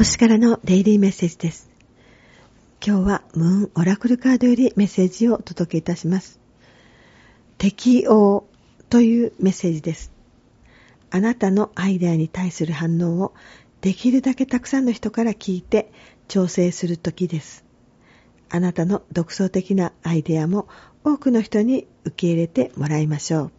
星からのデイリーメッセージです。今日はムーンオラクルカードよりメッセージをお届けいたします。適応というメッセージです。あなたのアイデアに対する反応をできるだけたくさんの人から聞いて調整するときです。あなたの独創的なアイデアも多くの人に受け入れてもらいましょう。